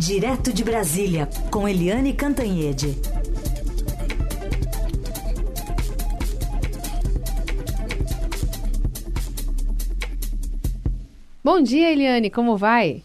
Direto de Brasília, com Eliane Cantanhede. Bom dia, Eliane, como vai?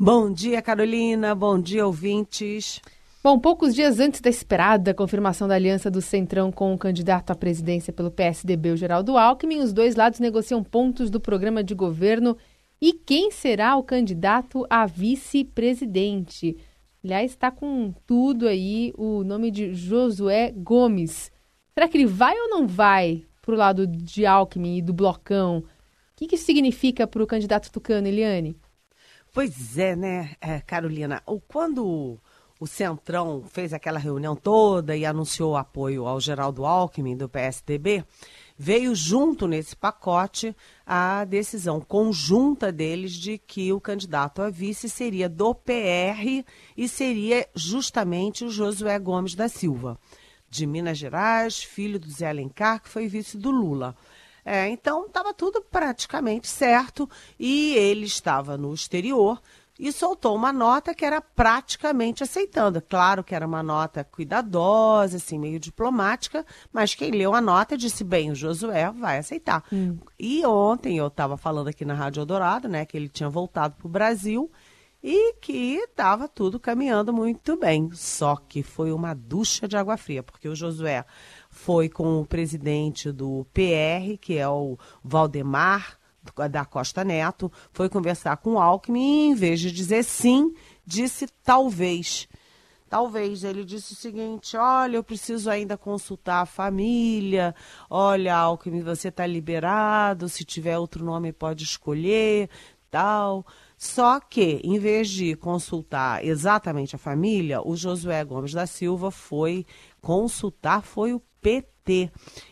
Bom dia, Carolina. Bom dia, ouvintes. Bom, poucos dias antes da esperada confirmação da aliança do Centrão com o candidato à presidência pelo PSDB, o Geraldo Alckmin, os dois lados negociam pontos do programa de governo e quem será o candidato a vice-presidente. Aliás, está com tudo aí o nome de Josué Gomes. Será que ele vai ou não vai para o lado de Alckmin e do Blocão? O que, que isso significa para o candidato tucano, Eliane? Pois é, né, é, Carolina? Quando o Centrão fez aquela reunião toda e anunciou apoio ao Geraldo Alckmin do PSDB, veio junto nesse pacote a decisão conjunta deles de que o candidato a vice seria do PR e seria justamente o Josué Gomes da Silva, de Minas Gerais, filho do Zé Alencar, que foi vice do Lula. É, então estava tudo praticamente certo e ele estava no exterior e soltou uma nota que era praticamente aceitando. Claro que era uma nota cuidadosa, assim, meio diplomática, mas quem leu a nota disse, bem, o Josué vai aceitar. Hum. E ontem eu estava falando aqui na Rádio Eldorado, né, que ele tinha voltado para o Brasil e que estava tudo caminhando muito bem. Só que foi uma ducha de água fria, porque o Josué foi com o presidente do PR, que é o Valdemar da Costa Neto, foi conversar com o Alckmin e, em vez de dizer sim, disse talvez. Talvez. Ele disse o seguinte: olha, eu preciso ainda consultar a família. Olha, Alckmin, você está liberado. Se tiver outro nome, pode escolher. Tal. Só que, em vez de consultar exatamente a família, o Josué Gomes da Silva foi consultar, foi o PT.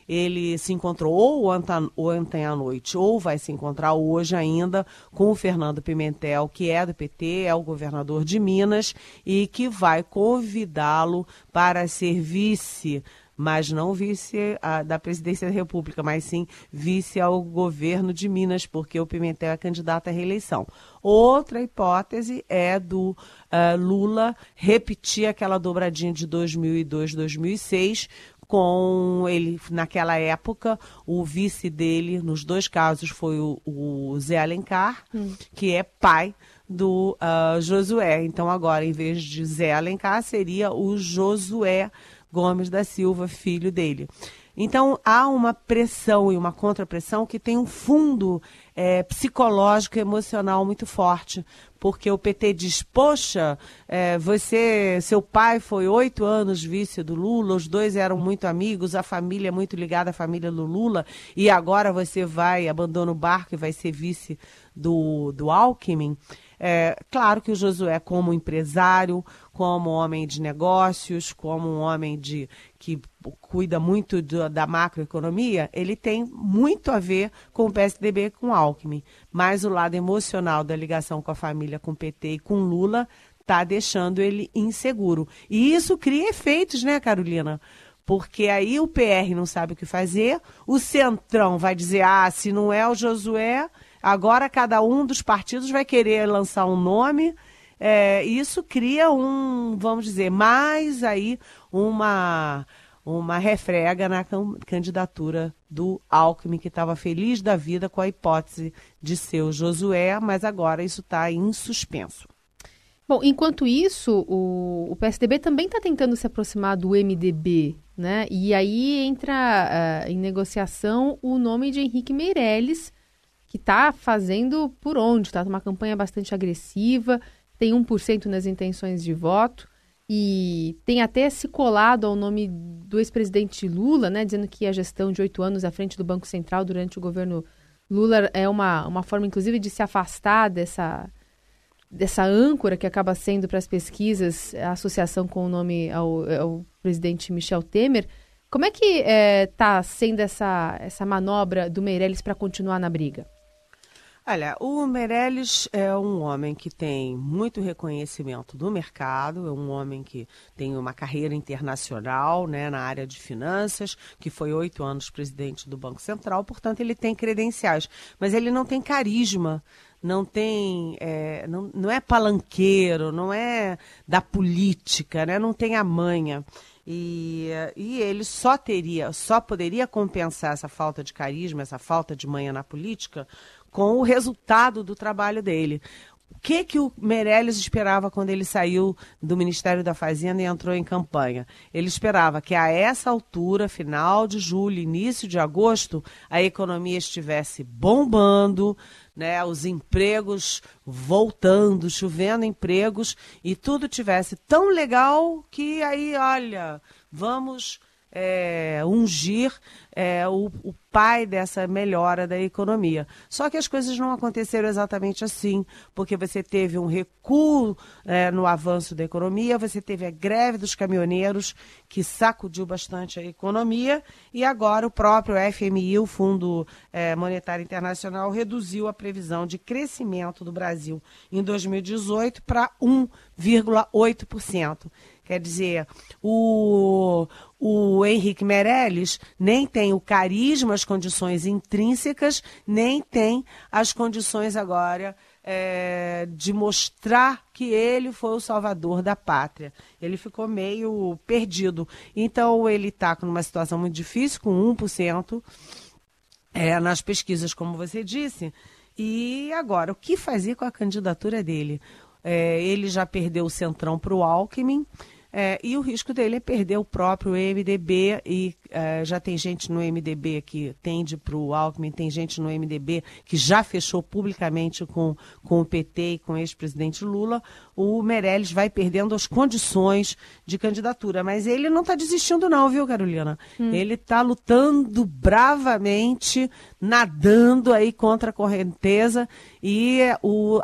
Ele se encontrou ou ontem à noite, ou vai se encontrar hoje ainda com o Fernando Pimentel, que é do PT, é o governador de Minas, e que vai convidá-lo para ser vice mas não vice a, da presidência da República, mas sim vice ao governo de Minas, porque o Pimentel é candidato à reeleição. Outra hipótese é do uh, Lula repetir aquela dobradinha de 2002, 2006, com ele, naquela época, o vice dele, nos dois casos, foi o, o Zé Alencar, hum. que é pai do uh, Josué. Então, agora, em vez de Zé Alencar, seria o Josué Gomes da Silva, filho dele. Então, há uma pressão e uma contrapressão que tem um fundo é, psicológico e emocional muito forte, porque o PT diz, poxa, é, você, seu pai foi oito anos vice do Lula, os dois eram muito amigos, a família é muito ligada à família do Lula, e agora você vai, abandona o barco e vai ser vice do, do Alckmin. É, claro que o Josué, como empresário, como homem de negócios, como um homem de que cuida muito do, da macroeconomia, ele tem muito a ver com o PSDB e com o Alckmin. Mas o lado emocional da ligação com a família, com o PT e com Lula, está deixando ele inseguro. E isso cria efeitos, né, Carolina? Porque aí o PR não sabe o que fazer, o Centrão vai dizer: ah, se não é o Josué, Agora cada um dos partidos vai querer lançar um nome. É, isso cria um, vamos dizer, mais aí uma uma refrega na candidatura do Alckmin, que estava feliz da vida com a hipótese de ser o Josué, mas agora isso está em suspenso. Bom, enquanto isso, o, o PSDB também está tentando se aproximar do MDB, né? E aí entra uh, em negociação o nome de Henrique Meirelles, que está fazendo por onde? Está uma campanha bastante agressiva, tem 1% nas intenções de voto e tem até se colado ao nome do ex-presidente Lula, né, dizendo que a gestão de oito anos à frente do Banco Central durante o governo Lula é uma, uma forma, inclusive, de se afastar dessa, dessa âncora que acaba sendo para as pesquisas a associação com o nome ao, ao presidente Michel Temer. Como é que está é, sendo essa, essa manobra do Meirelles para continuar na briga? Olha, o Meirelles é um homem que tem muito reconhecimento do mercado, é um homem que tem uma carreira internacional né, na área de finanças, que foi oito anos presidente do Banco Central, portanto, ele tem credenciais, mas ele não tem carisma não tem, é, não, não é palanqueiro, não é da política, né? não tem a manha. E, e ele só teria, só poderia compensar essa falta de carisma, essa falta de manha na política, com o resultado do trabalho dele. O que, que o Meirelles esperava quando ele saiu do Ministério da Fazenda e entrou em campanha? Ele esperava que a essa altura, final de julho, início de agosto, a economia estivesse bombando, né, os empregos voltando, chovendo empregos e tudo tivesse tão legal que aí, olha, vamos é, ungir é, o, o, pai dessa melhora da economia. Só que as coisas não aconteceram exatamente assim, porque você teve um recuo é, no avanço da economia, você teve a greve dos caminhoneiros, que sacudiu bastante a economia, e agora o próprio FMI, o Fundo é, Monetário Internacional, reduziu a previsão de crescimento do Brasil em 2018 para 1,8%. Quer dizer, o, o Henrique Meirelles nem tem o carisma, as condições intrínsecas, nem tem as condições agora é, de mostrar que ele foi o salvador da pátria. Ele ficou meio perdido. Então, ele está numa situação muito difícil, com 1% é, nas pesquisas, como você disse. E agora, o que fazer com a candidatura dele? É, ele já perdeu o centrão para o Alckmin. É, e o risco dele é perder o próprio MDB, e é, já tem gente no MDB que tende para o Alckmin, tem gente no MDB que já fechou publicamente com, com o PT e com o ex-presidente Lula. O Meirelles vai perdendo as condições de candidatura. Mas ele não está desistindo, não, viu, Carolina? Hum. Ele está lutando bravamente, nadando aí contra a correnteza e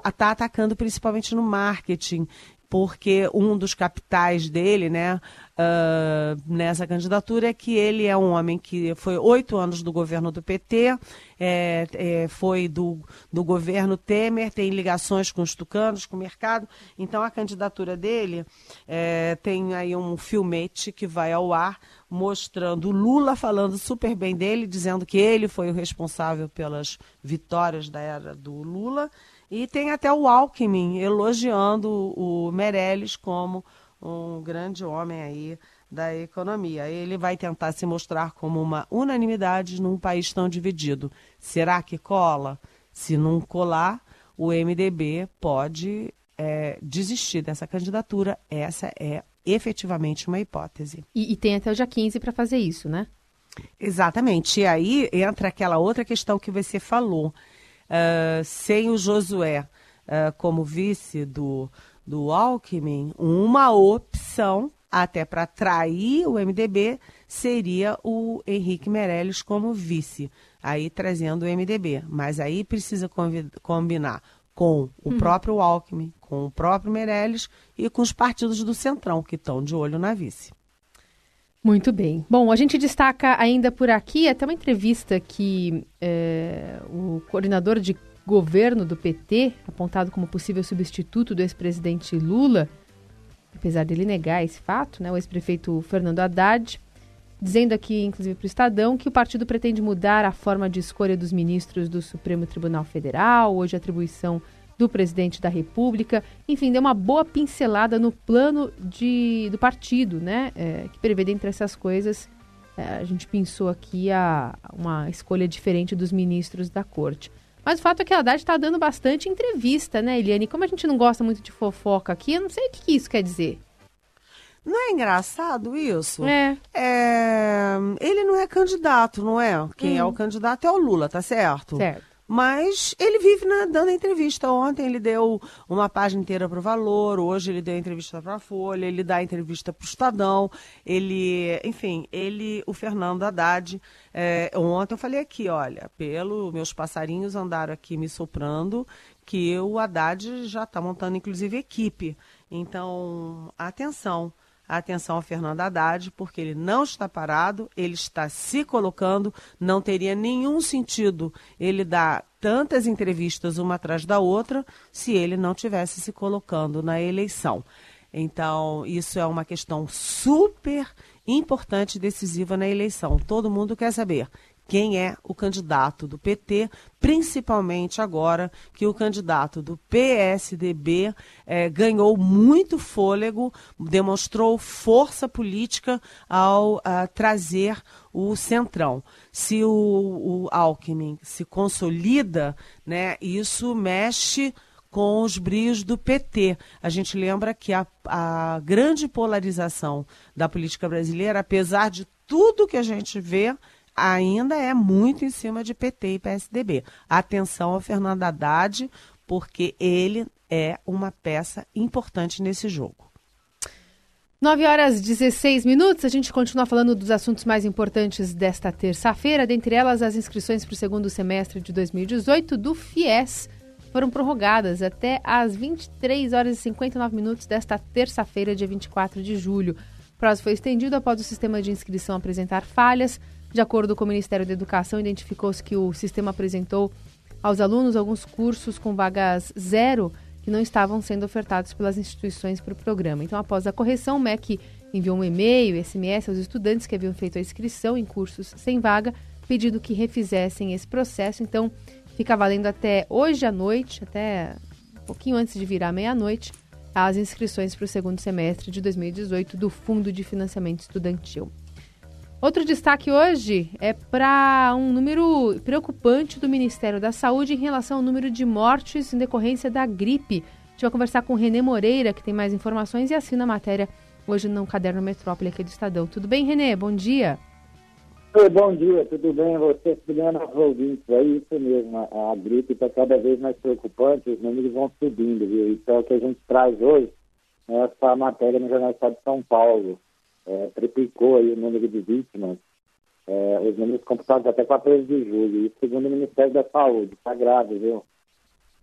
está atacando principalmente no marketing porque um dos capitais dele, né, uh, nessa candidatura é que ele é um homem que foi oito anos do governo do PT, é, é, foi do, do governo Temer, tem ligações com os tucanos, com o mercado. Então a candidatura dele é, tem aí um filmete que vai ao ar mostrando Lula falando super bem dele, dizendo que ele foi o responsável pelas vitórias da era do Lula e tem até o Alckmin elogiando o Meirelles como um grande homem aí da economia. Ele vai tentar se mostrar como uma unanimidade num país tão dividido. Será que cola? Se não colar, o MDB pode é, desistir dessa candidatura. Essa é efetivamente uma hipótese. E, e tem até o dia 15 para fazer isso, né? Exatamente. E aí entra aquela outra questão que você falou uh, sem o Josué uh, como vice do, do Alckmin, uma opção até para atrair o MDB seria o Henrique Meirelles como vice, aí trazendo o MDB. Mas aí precisa combinar com o uhum. próprio Alckmin, com o próprio Meirelles e com os partidos do Centrão, que estão de olho na vice. Muito bem. Bom, a gente destaca ainda por aqui até uma entrevista que é, o coordenador de governo do PT, apontado como possível substituto do ex-presidente Lula, apesar dele negar esse fato, né, o ex-prefeito Fernando Haddad, dizendo aqui, inclusive para o Estadão, que o partido pretende mudar a forma de escolha dos ministros do Supremo Tribunal Federal, hoje atribuição do presidente da República. Enfim, deu uma boa pincelada no plano de, do partido, né? É, que prevê dentre essas coisas, é, a gente pensou aqui a, uma escolha diferente dos ministros da corte. Mas o fato é que a Haddad está dando bastante entrevista, né, Eliane? Como a gente não gosta muito de fofoca aqui, eu não sei o que isso quer dizer. Não é engraçado isso? É. é ele não é candidato, não é? Quem hum. é o candidato é o Lula, tá certo? Certo. Mas ele vive né, dando entrevista. Ontem ele deu uma página inteira para o Valor, hoje ele deu entrevista para a Folha, ele dá entrevista para o Estadão, ele, enfim, ele, o Fernando Haddad. É, ontem eu falei aqui, olha, pelo meus passarinhos andaram aqui me soprando que o Haddad já está montando, inclusive, equipe. Então, atenção atenção ao Fernando Haddad, porque ele não está parado, ele está se colocando, não teria nenhum sentido ele dar tantas entrevistas uma atrás da outra se ele não tivesse se colocando na eleição. Então, isso é uma questão super importante e decisiva na eleição. Todo mundo quer saber quem é o candidato do PT, principalmente agora que o candidato do PSDB eh, ganhou muito fôlego, demonstrou força política ao uh, trazer o Centrão. Se o, o Alckmin se consolida, né, isso mexe com os brios do PT. A gente lembra que a, a grande polarização da política brasileira, apesar de tudo que a gente vê, ainda é muito em cima de PT e PSDB. Atenção ao Fernando Haddad, porque ele é uma peça importante nesse jogo. 9 horas 16 minutos, a gente continua falando dos assuntos mais importantes desta terça-feira, dentre elas as inscrições para o segundo semestre de 2018 do FIES foram prorrogadas até às 23 horas e 59 minutos desta terça-feira, dia 24 de julho. O prazo foi estendido após o sistema de inscrição apresentar falhas. De acordo com o Ministério da Educação, identificou-se que o sistema apresentou aos alunos alguns cursos com vagas zero que não estavam sendo ofertados pelas instituições para o programa. Então, após a correção, o MEC enviou um e-mail, SMS aos estudantes que haviam feito a inscrição em cursos sem vaga, pedindo que refizessem esse processo. Então, fica valendo até hoje à noite, até um pouquinho antes de virar meia-noite, as inscrições para o segundo semestre de 2018 do Fundo de Financiamento Estudantil. Outro destaque hoje é para um número preocupante do Ministério da Saúde em relação ao número de mortes em decorrência da gripe. A gente vai conversar com o Renê Moreira, que tem mais informações e assina a matéria hoje no Caderno Metrópole aqui do Estadão. Tudo bem, Renê? Bom dia. Oi, bom dia, tudo bem? Você, tudo bem, ouvintes? É isso mesmo, a, a gripe está cada vez mais preocupante, os números vão subindo, viu? Então, o que a gente traz hoje é essa matéria no Jornal Estado de São Paulo é, triplicou aí o número de vítimas, é, os números computados até 14 de julho, e segundo o Ministério da Saúde, está grave, viu?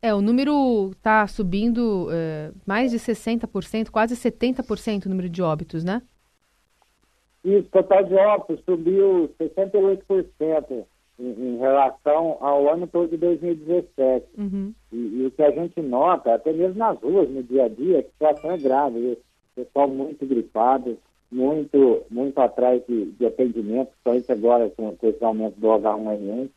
É, o número está subindo é, mais de 60%, quase 70% o número de óbitos, né? Isso, total de óbitos subiu 68% em, em relação ao ano todo de 2017. Uhum. E, e, o que a gente nota, até mesmo nas ruas, no dia a dia, a situação é grave. O pessoal muito gripado, muito, muito atrás de, de atendimento, isso agora com, com esse aumento do H1N1.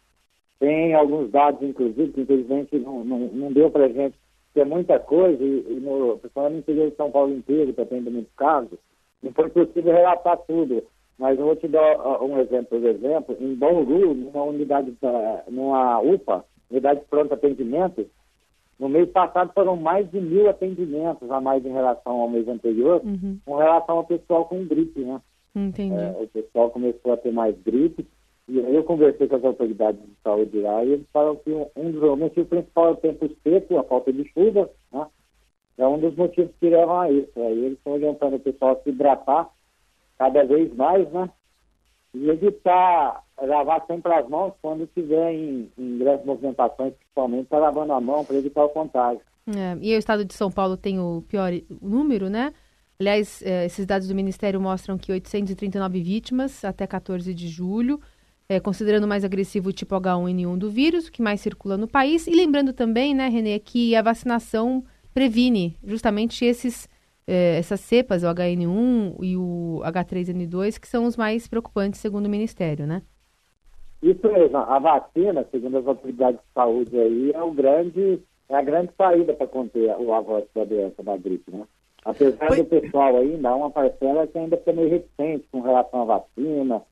Tem alguns dados, inclusive, que infelizmente não, não, não deu para a gente ter muita coisa, e, e no, principalmente no interior de São Paulo inteiro, que atende muitos casos, não foi possível relatar tudo. Mas eu vou te dar um exemplo, por exemplo, em Bauru, numa unidade, numa UPA, unidade de pronto atendimento, no mês passado foram mais de mil atendimentos a mais em relação ao mês anterior, uhum. com relação ao pessoal com gripe, né? Entendi. É, o pessoal começou a ter mais gripe, e eu conversei com as autoridades de saúde lá, e eles falam que um dos motivos principais é o tempo seco, a falta de chuva, né? É um dos motivos que levam a isso. Aí eles estão orientando o pessoal a se hidratar cada vez mais, né? E evitar lavar sempre as mãos quando estiver em, em grandes movimentações, principalmente, está lavando a mão para evitar o contágio. É, e o estado de São Paulo tem o pior número, né? Aliás, é, esses dados do Ministério mostram que 839 vítimas até 14 de julho, é, considerando mais agressivo o tipo H1N1 do vírus, que mais circula no país. E lembrando também, né, Renê, que a vacinação previne justamente esses é, essas cepas, o HN1 e o H3N2, que são os mais preocupantes, segundo o Ministério, né? Isso mesmo. A vacina, segundo as autoridades de saúde aí, é o grande, é a grande saída para conter o avanço da doença da gripe, né? Apesar Oi. do pessoal ainda, há uma parcela que ainda está meio reticente com relação à vacina.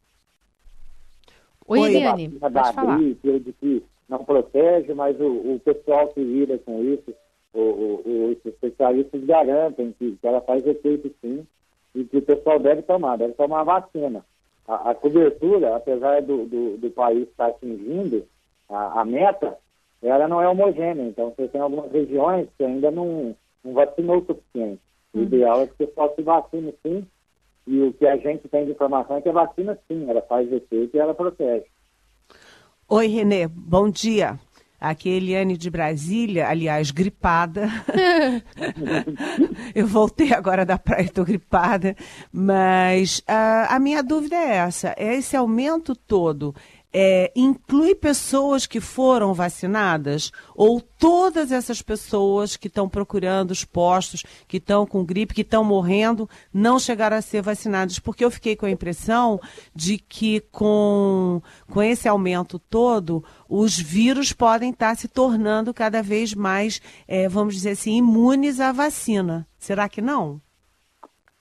Oi, Eliane, pode da falar. Gripe, de que não protege, mas o, o pessoal que lida com isso o, o, os especialistas garantem que, que ela faz efeito sim e que o pessoal deve tomar, deve tomar a vacina. A, a cobertura, apesar do, do, do, país estar atingindo a, a, meta, ela não é homogênea. Então, você tem algumas regiões que ainda não, não vacinou o suficiente. O uhum. ideal é que o pessoal se vacine sim. E o que a gente tem de informação é que a vacina sim, ela faz efeito e ela protege. Oi, Renê, bom dia. Aqui é Eliane de Brasília, aliás, gripada. eu voltei agora da praia, estou gripada. Mas uh, a minha dúvida é essa: é esse aumento todo é, inclui pessoas que foram vacinadas ou todas essas pessoas que estão procurando os postos, que estão com gripe, que estão morrendo, não chegaram a ser vacinadas? Porque eu fiquei com a impressão de que com, com esse aumento todo, os vírus podem estar se tornando cada vez mais, é, vamos dizer assim, imunes à vacina. Será que não?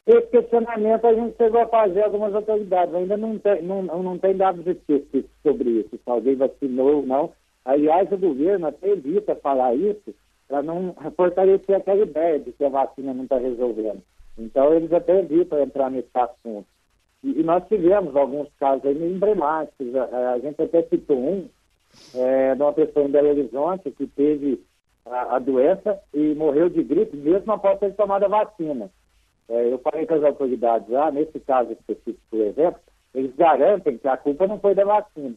Esse questionamento a gente chegou a fazer algumas autoridades, ainda não tem, não, não tem dados específicos sobre isso, se alguém vacinou ou não. Aliás, o governo até evita falar isso para não fortalecer aquela ideia de que a vacina não está resolvendo. Então, eles até evitam entrar nesse assunto. E, e nós tivemos alguns casos aí emblemáticos, a, a gente até citou um, é, de uma pessoa em Belo Horizonte que teve a, a doença e morreu de gripe mesmo após ter tomado a vacina. É, eu falei com as autoridades lá, nesse caso específico, por exemplo, eles garantem que a culpa não foi da vacina.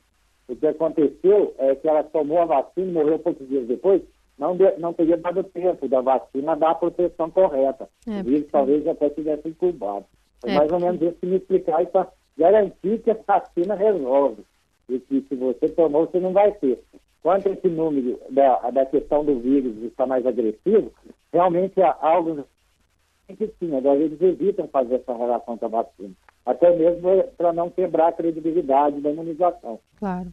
O que aconteceu é que ela tomou a vacina, morreu poucos dias depois, não, de, não teria dado tempo da vacina dar a proteção correta. É, porque... Eles talvez até tivessem incubado. É, mais ou menos isso que me explicar e para garantir que a vacina resolve. E que se você tomou, você não vai ter. Quanto a esse número da, da questão do vírus estar mais agressivo, realmente há algo que sim, agora eles evitam fazer essa relação com a vacina, até mesmo para não quebrar a credibilidade da imunização. Claro.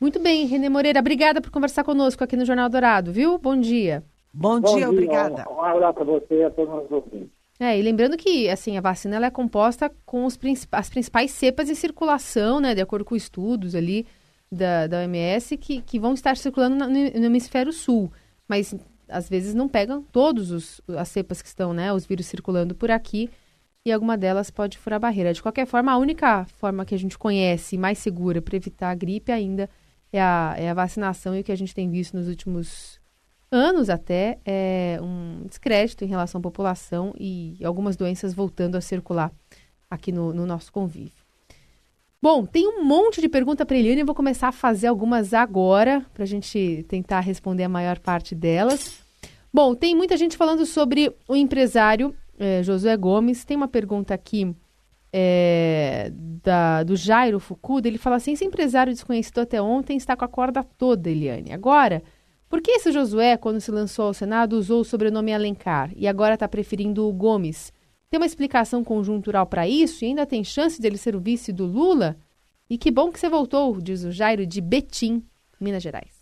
Muito bem, Renê Moreira, obrigada por conversar conosco aqui no Jornal Dourado, viu? Bom dia. Bom, Bom dia, dia, obrigada. Um, um abraço para você e a todos os ouvintes. É, e lembrando que assim, a vacina ela é composta com os princip as principais cepas em circulação, né, de acordo com estudos ali da, da OMS, que, que vão estar circulando no, no hemisfério sul. Mas às vezes não pegam todos os, as cepas que estão, né, os vírus circulando por aqui, e alguma delas pode furar a barreira. De qualquer forma, a única forma que a gente conhece mais segura para evitar a gripe ainda é a, é a vacinação, e o que a gente tem visto nos últimos anos até é um descrédito em relação à população e algumas doenças voltando a circular aqui no, no nosso convívio. Bom, tem um monte de pergunta para Eliane, eu vou começar a fazer algumas agora, para a gente tentar responder a maior parte delas. Bom, tem muita gente falando sobre o empresário é, Josué Gomes. Tem uma pergunta aqui é, da, do Jairo Fukuda. Ele fala assim: esse empresário desconhecido até ontem está com a corda toda, Eliane. Agora, por que esse Josué, quando se lançou ao Senado, usou o sobrenome Alencar e agora está preferindo o Gomes? Tem uma explicação conjuntural para isso e ainda tem chance dele ser o vice do Lula? E que bom que você voltou, diz o Jairo de Betim, Minas Gerais.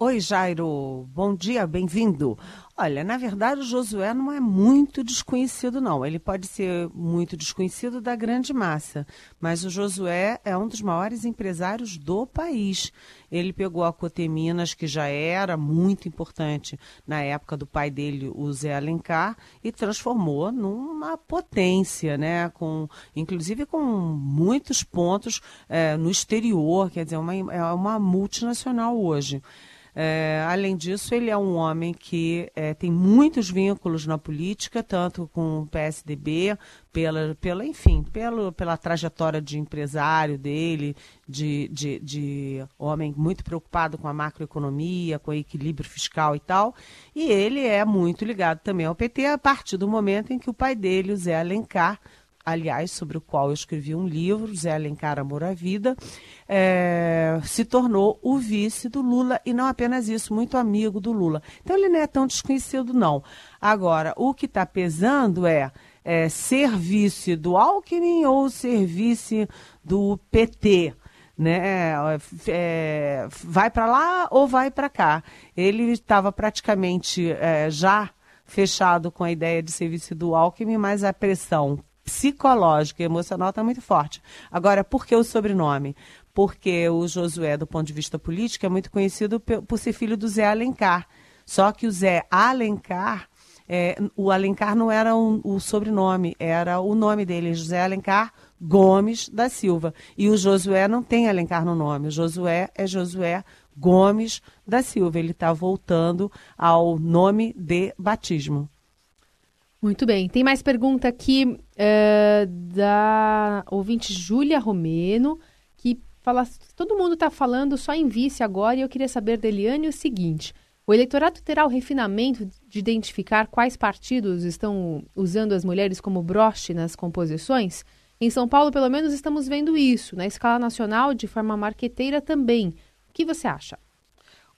Oi, Jairo. Bom dia, bem-vindo. Olha, na verdade, o Josué não é muito desconhecido, não. Ele pode ser muito desconhecido da grande massa, mas o Josué é um dos maiores empresários do país. Ele pegou a Coteminas, que já era muito importante na época do pai dele, o Zé Alencar, e transformou numa potência, né? Com, inclusive com muitos pontos é, no exterior, quer dizer, uma, é uma multinacional hoje. É, além disso, ele é um homem que é, tem muitos vínculos na política, tanto com o PSDB, pela, pela enfim, pelo, pela trajetória de empresário dele, de, de, de homem muito preocupado com a macroeconomia, com o equilíbrio fiscal e tal. E ele é muito ligado também ao PT a partir do momento em que o pai dele, o Zé Alencar, aliás, sobre o qual eu escrevi um livro, Zé Alencar Amor à Vida, é, se tornou o vice do Lula e não apenas isso, muito amigo do Lula. Então ele não é tão desconhecido, não. Agora, o que está pesando é, é ser vice do Alckmin ou ser vice do PT né? É, vai para lá ou vai para cá. Ele estava praticamente é, já fechado com a ideia de ser vice do Alckmin, mas a pressão psicológica e emocional está muito forte. Agora, por que o sobrenome? Porque o Josué, do ponto de vista político, é muito conhecido por ser filho do Zé Alencar. Só que o Zé Alencar, é, o Alencar não era um, o sobrenome, era o nome dele, José Alencar Gomes da Silva. E o Josué não tem Alencar no nome, o Josué é Josué Gomes da Silva. Ele está voltando ao nome de batismo. Muito bem. Tem mais pergunta aqui uh, da ouvinte Júlia Romeno, que fala: todo mundo está falando só em vice agora, e eu queria saber da Eliane o seguinte: o eleitorado terá o refinamento de identificar quais partidos estão usando as mulheres como broche nas composições? Em São Paulo, pelo menos, estamos vendo isso. Na escala nacional, de forma marqueteira também. O que você acha?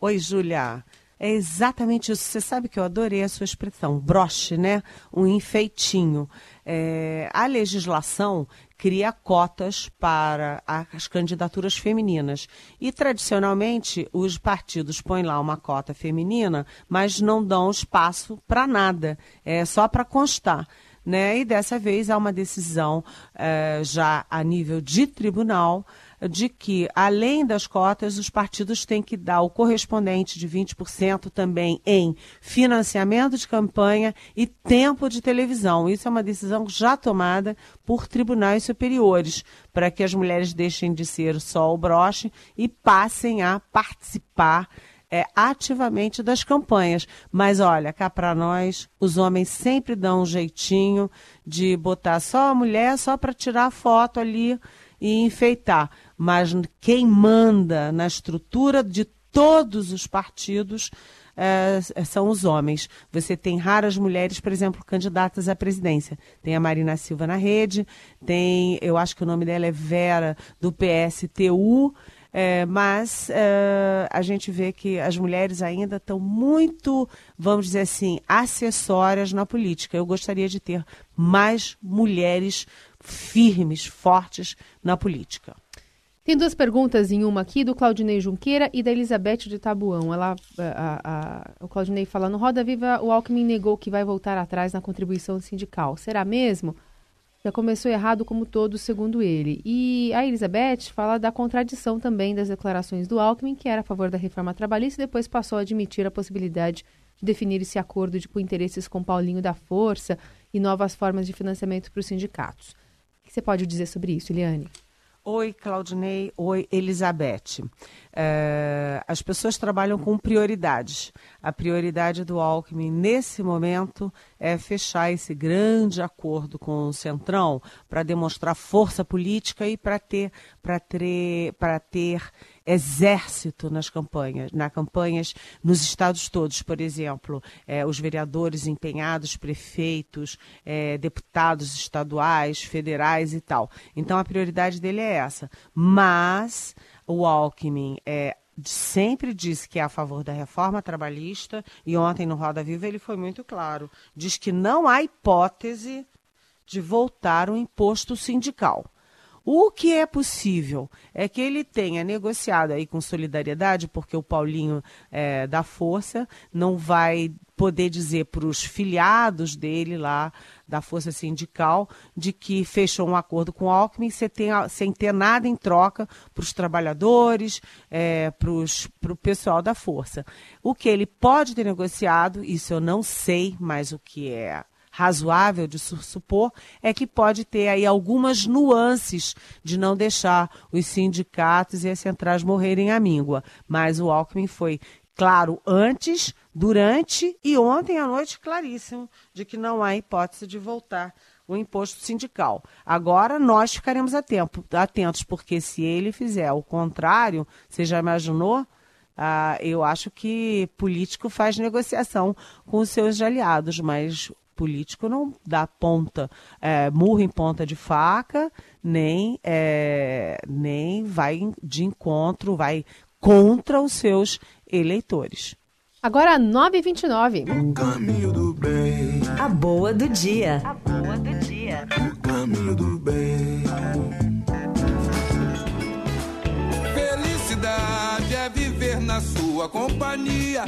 Oi, Júlia. É exatamente isso. Você sabe que eu adorei a sua expressão, broche, né? Um enfeitinho. É, a legislação cria cotas para as candidaturas femininas. E, tradicionalmente, os partidos põem lá uma cota feminina, mas não dão espaço para nada, é só para constar. Né? E dessa vez há uma decisão é, já a nível de tribunal de que, além das cotas, os partidos têm que dar o correspondente de 20% também em financiamento de campanha e tempo de televisão. Isso é uma decisão já tomada por tribunais superiores, para que as mulheres deixem de ser só o broche e passem a participar é, ativamente das campanhas. Mas olha, cá para nós, os homens sempre dão um jeitinho de botar só a mulher só para tirar foto ali e enfeitar mas quem manda na estrutura de todos os partidos é, são os homens. Você tem raras mulheres, por exemplo, candidatas à presidência. Tem a Marina Silva na rede, tem, eu acho que o nome dela é Vera, do PSTU. É, mas é, a gente vê que as mulheres ainda estão muito, vamos dizer assim, acessórias na política. Eu gostaria de ter mais mulheres firmes, fortes na política. Tem duas perguntas em uma aqui, do Claudinei Junqueira e da Elizabeth de Tabuão. Ela, a, a, o Claudinei fala, no Roda Viva, o Alckmin negou que vai voltar atrás na contribuição sindical. Será mesmo? Já começou errado como todos, segundo ele. E a Elizabeth fala da contradição também das declarações do Alckmin, que era a favor da reforma trabalhista e depois passou a admitir a possibilidade de definir esse acordo de, por interesses com Paulinho da Força e novas formas de financiamento para os sindicatos. O que você pode dizer sobre isso, Eliane? Oi, Claudinei. Oi, Elizabeth. É, as pessoas trabalham com prioridades. A prioridade do Alckmin nesse momento é fechar esse grande acordo com o Centrão para demonstrar força política e para ter, ter, ter exército nas campanhas, nas campanhas nos estados todos, por exemplo, é, os vereadores empenhados, prefeitos, é, deputados estaduais, federais e tal. Então a prioridade dele é essa. Mas o Alckmin é, sempre disse que é a favor da reforma trabalhista e ontem no Roda Viva ele foi muito claro. Diz que não há hipótese de voltar o imposto sindical. O que é possível é que ele tenha negociado aí com solidariedade, porque o Paulinho é, da Força não vai poder dizer para os filiados dele lá da Força Sindical de que fechou um acordo com o Alckmin sem ter, sem ter nada em troca para os trabalhadores, é, para o pessoal da Força. O que ele pode ter negociado, isso eu não sei, mas o que é razoável de supor é que pode ter aí algumas nuances de não deixar os sindicatos e as centrais morrerem à míngua. Mas o Alckmin foi claro antes, durante e ontem à noite claríssimo de que não há hipótese de voltar o imposto sindical. Agora nós ficaremos atentos, porque se ele fizer o contrário, você já imaginou? Ah, eu acho que político faz negociação com os seus aliados, mas político não dá ponta, é, murro em ponta de faca, nem, é, nem vai de encontro, vai contra os seus eleitores. Agora 9h29. O caminho do bem. A boa do dia. A boa do dia. O caminho do bem. Felicidade é viver na sua companhia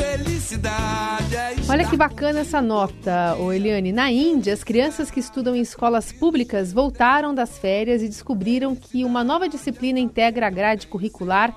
Felicidade é Olha que bacana essa nota, ô Eliane. Na Índia, as crianças que estudam em escolas públicas voltaram das férias e descobriram que uma nova disciplina integra a grade curricular,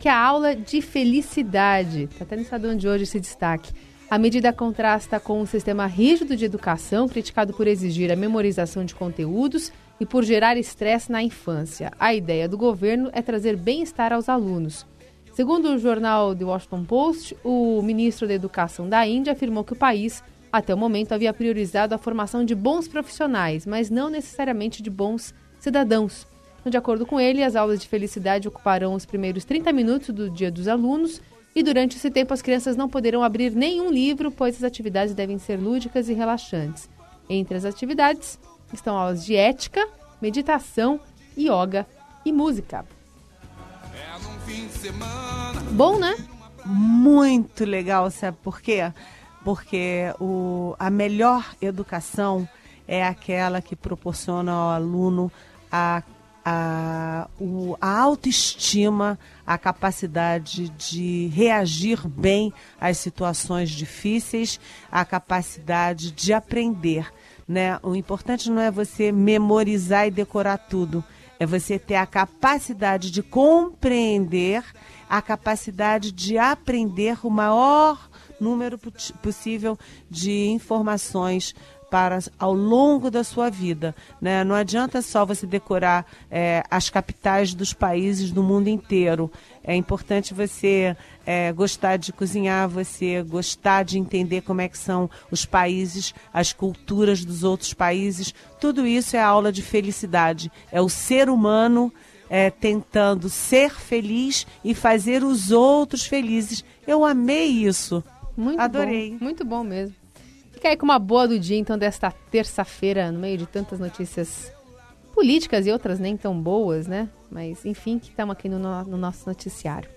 que é a aula de felicidade. Está até no Estadão de hoje esse destaque. A medida contrasta com o sistema rígido de educação, criticado por exigir a memorização de conteúdos e por gerar estresse na infância. A ideia do governo é trazer bem-estar aos alunos. Segundo o jornal The Washington Post, o ministro da Educação da Índia afirmou que o país, até o momento, havia priorizado a formação de bons profissionais, mas não necessariamente de bons cidadãos. De acordo com ele, as aulas de felicidade ocuparão os primeiros 30 minutos do dia dos alunos e durante esse tempo as crianças não poderão abrir nenhum livro, pois as atividades devem ser lúdicas e relaxantes. Entre as atividades estão aulas de ética, meditação, yoga e música. Bom, né? Muito legal, sabe por quê? Porque o, a melhor educação é aquela que proporciona ao aluno a, a, o, a autoestima, a capacidade de reagir bem às situações difíceis, a capacidade de aprender. Né? O importante não é você memorizar e decorar tudo, é você ter a capacidade de compreender, a capacidade de aprender o maior número possível de informações para ao longo da sua vida. Né? Não adianta só você decorar é, as capitais dos países do mundo inteiro. É importante você é, gostar de cozinhar, você gostar de entender como é que são os países, as culturas dos outros países. Tudo isso é aula de felicidade. É o ser humano é, tentando ser feliz e fazer os outros felizes. Eu amei isso. Muito Adorei. Bom, muito bom mesmo. Fica aí com uma boa do dia, então, desta terça-feira, no meio de tantas notícias políticas e outras nem tão boas, né? Mas, enfim, que estamos aqui no, no, nosso noticiário.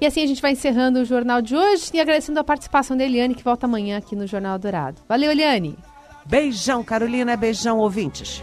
E assim a gente vai encerrando o jornal de hoje e agradecendo a participação da Eliane, que volta amanhã aqui no Jornal Dourado. Valeu, Eliane! Beijão, Carolina, beijão, ouvintes.